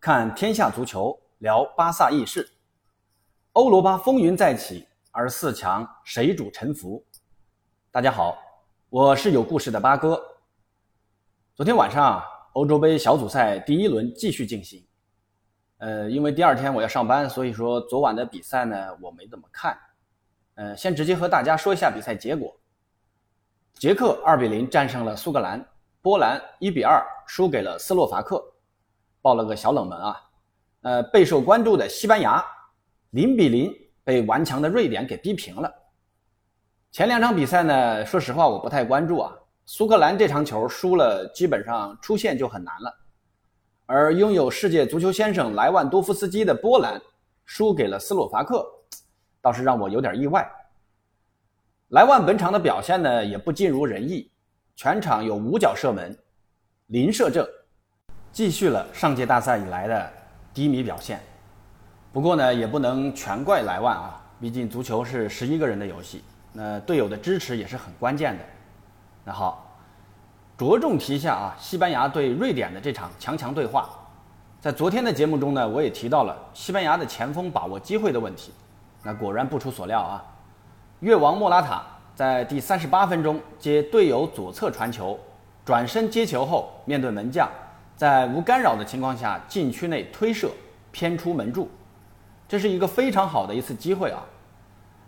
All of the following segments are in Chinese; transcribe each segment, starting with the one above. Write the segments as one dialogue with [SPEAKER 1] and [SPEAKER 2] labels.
[SPEAKER 1] 看天下足球，聊巴萨轶事。欧罗巴风云再起，而四强谁主沉浮？大家好，我是有故事的八哥。昨天晚上，欧洲杯小组赛第一轮继续进行。呃，因为第二天我要上班，所以说昨晚的比赛呢，我没怎么看。呃，先直接和大家说一下比赛结果：捷克二比零战胜了苏格兰。波兰一比二输给了斯洛伐克，爆了个小冷门啊！呃，备受关注的西班牙零比零被顽强的瑞典给逼平了。前两场比赛呢，说实话我不太关注啊。苏格兰这场球输了，基本上出线就很难了。而拥有世界足球先生莱万多夫斯基的波兰输给了斯洛伐克，倒是让我有点意外。莱万本场的表现呢，也不尽如人意。全场有五脚射门，零射正，继续了上届大赛以来的低迷表现。不过呢，也不能全怪莱万啊，毕竟足球是十一个人的游戏，那队友的支持也是很关键的。那好，着重提一下啊，西班牙对瑞典的这场强强对话，在昨天的节目中呢，我也提到了西班牙的前锋把握机会的问题。那果然不出所料啊，越王莫拉塔。在第三十八分钟接队友左侧传球，转身接球后面对门将，在无干扰的情况下禁区内推射偏出门柱，这是一个非常好的一次机会啊！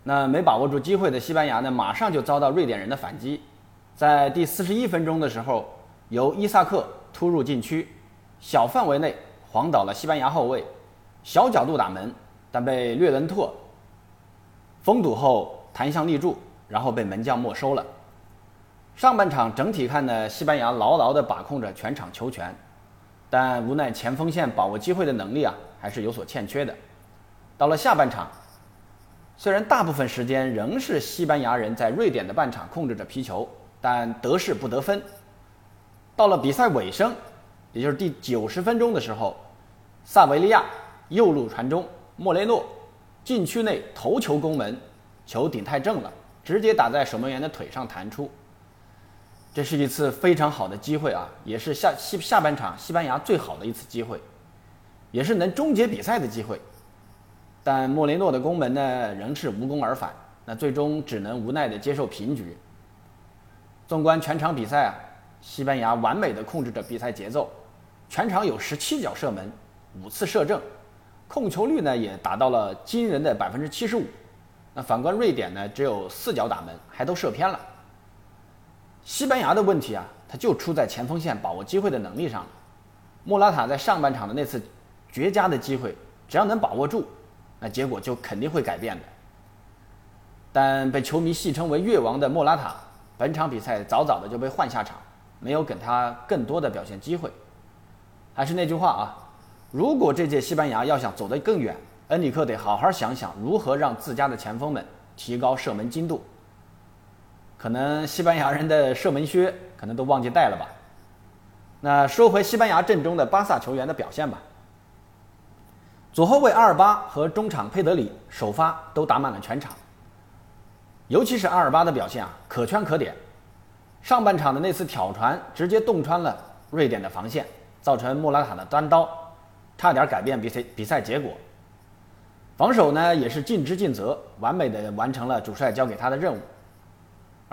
[SPEAKER 1] 那没把握住机会的西班牙呢，马上就遭到瑞典人的反击，在第四十一分钟的时候，由伊萨克突入禁区，小范围内晃倒了西班牙后卫，小角度打门，但被略伦特封堵后弹向立柱。然后被门将没收了。上半场整体看呢，西班牙牢牢地把控着全场球权，但无奈前锋线把握机会的能力啊，还是有所欠缺的。到了下半场，虽然大部分时间仍是西班牙人在瑞典的半场控制着皮球，但得势不得分。到了比赛尾声，也就是第九十分钟的时候，萨维利亚右路传中，莫雷诺禁区内头球攻门，球顶太正了。直接打在守门员的腿上弹出，这是一次非常好的机会啊，也是下西下半场西班牙最好的一次机会，也是能终结比赛的机会。但莫雷诺的攻门呢，仍是无功而返，那最终只能无奈的接受平局。纵观全场比赛啊，西班牙完美的控制着比赛节奏，全场有十七脚射门，五次射正，控球率呢也达到了惊人的百分之七十五。那反观瑞典呢，只有四脚打门，还都射偏了。西班牙的问题啊，他就出在前锋线把握机会的能力上了。莫拉塔在上半场的那次绝佳的机会，只要能把握住，那结果就肯定会改变的。但被球迷戏称为“越王”的莫拉塔，本场比赛早早的就被换下场，没有给他更多的表现机会。还是那句话啊，如果这届西班牙要想走得更远，恩里克得好好想想如何让自家的前锋们提高射门精度。可能西班牙人的射门靴可能都忘记带了吧。那说回西班牙阵中的巴萨球员的表现吧。左后卫阿尔巴和中场佩德里首发都打满了全场，尤其是阿尔巴的表现啊，可圈可点。上半场的那次挑传直接洞穿了瑞典的防线，造成莫拉塔的单刀，差点改变比赛比赛结果。防守呢也是尽职尽责，完美的完成了主帅交给他的任务。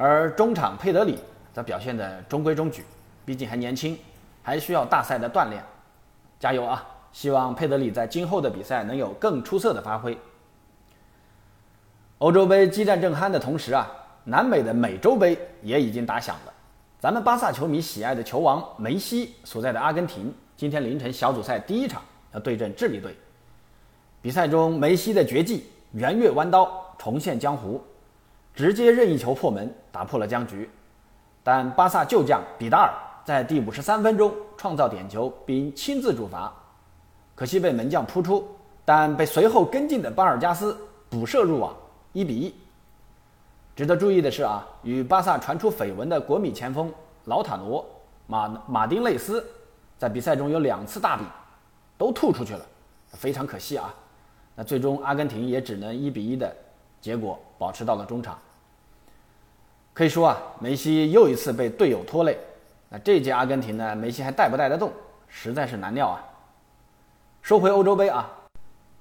[SPEAKER 1] 而中场佩德里则表现的中规中矩，毕竟还年轻，还需要大赛的锻炼。加油啊！希望佩德里在今后的比赛能有更出色的发挥。欧洲杯激战正酣的同时啊，南美的美洲杯也已经打响了。咱们巴萨球迷喜爱的球王梅西所在的阿根廷，今天凌晨小组赛第一场要对阵智利队。比赛中，梅西的绝技圆月弯刀重现江湖，直接任意球破门，打破了僵局。但巴萨旧将比达尔在第五十三分钟创造点球，并亲自主罚，可惜被门将扑出，但被随后跟进的巴尔加斯补射入网，一比一。值得注意的是啊，与巴萨传出绯闻的国米前锋劳塔罗马马丁内斯，在比赛中有两次大比，都吐出去了，非常可惜啊。那最终，阿根廷也只能一比一的结果保持到了中场。可以说啊，梅西又一次被队友拖累。那这届阿根廷呢，梅西还带不带得动，实在是难料啊。说回欧洲杯啊，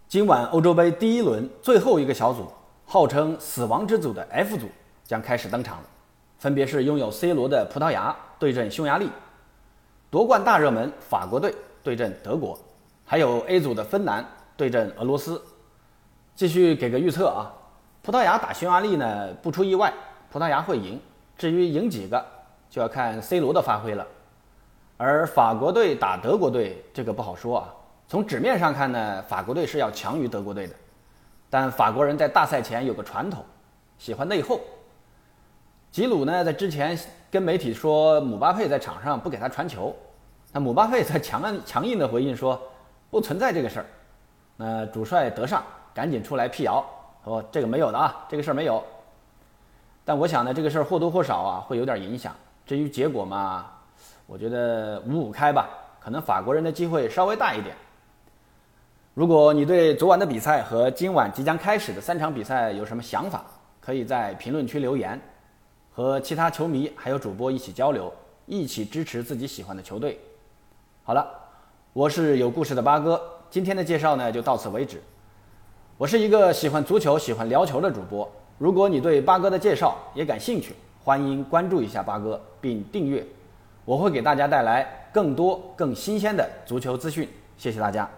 [SPEAKER 1] 今晚欧洲杯第一轮最后一个小组，号称死亡之组的 F 组将开始登场，分别是拥有 C 罗的葡萄牙对阵匈牙利，夺冠大热门法国队对阵德国，还有 A 组的芬兰对阵俄罗斯。继续给个预测啊，葡萄牙打匈牙利呢，不出意外，葡萄牙会赢。至于赢几个，就要看 C 罗的发挥了。而法国队打德国队，这个不好说啊。从纸面上看呢，法国队是要强于德国队的，但法国人在大赛前有个传统，喜欢内讧。吉鲁呢在之前跟媒体说姆巴佩在场上不给他传球，那姆巴佩在强强硬的回应说不存在这个事儿。那主帅德尚赶紧出来辟谣，说这个没有的啊，这个事儿没有。但我想呢，这个事儿或多或少啊会有点影响。至于结果嘛，我觉得五五开吧，可能法国人的机会稍微大一点。如果你对昨晚的比赛和今晚即将开始的三场比赛有什么想法，可以在评论区留言，和其他球迷还有主播一起交流，一起支持自己喜欢的球队。好了，我是有故事的八哥，今天的介绍呢就到此为止。我是一个喜欢足球、喜欢聊球的主播。如果你对八哥的介绍也感兴趣，欢迎关注一下八哥并订阅。我会给大家带来更多更新鲜的足球资讯，谢谢大家。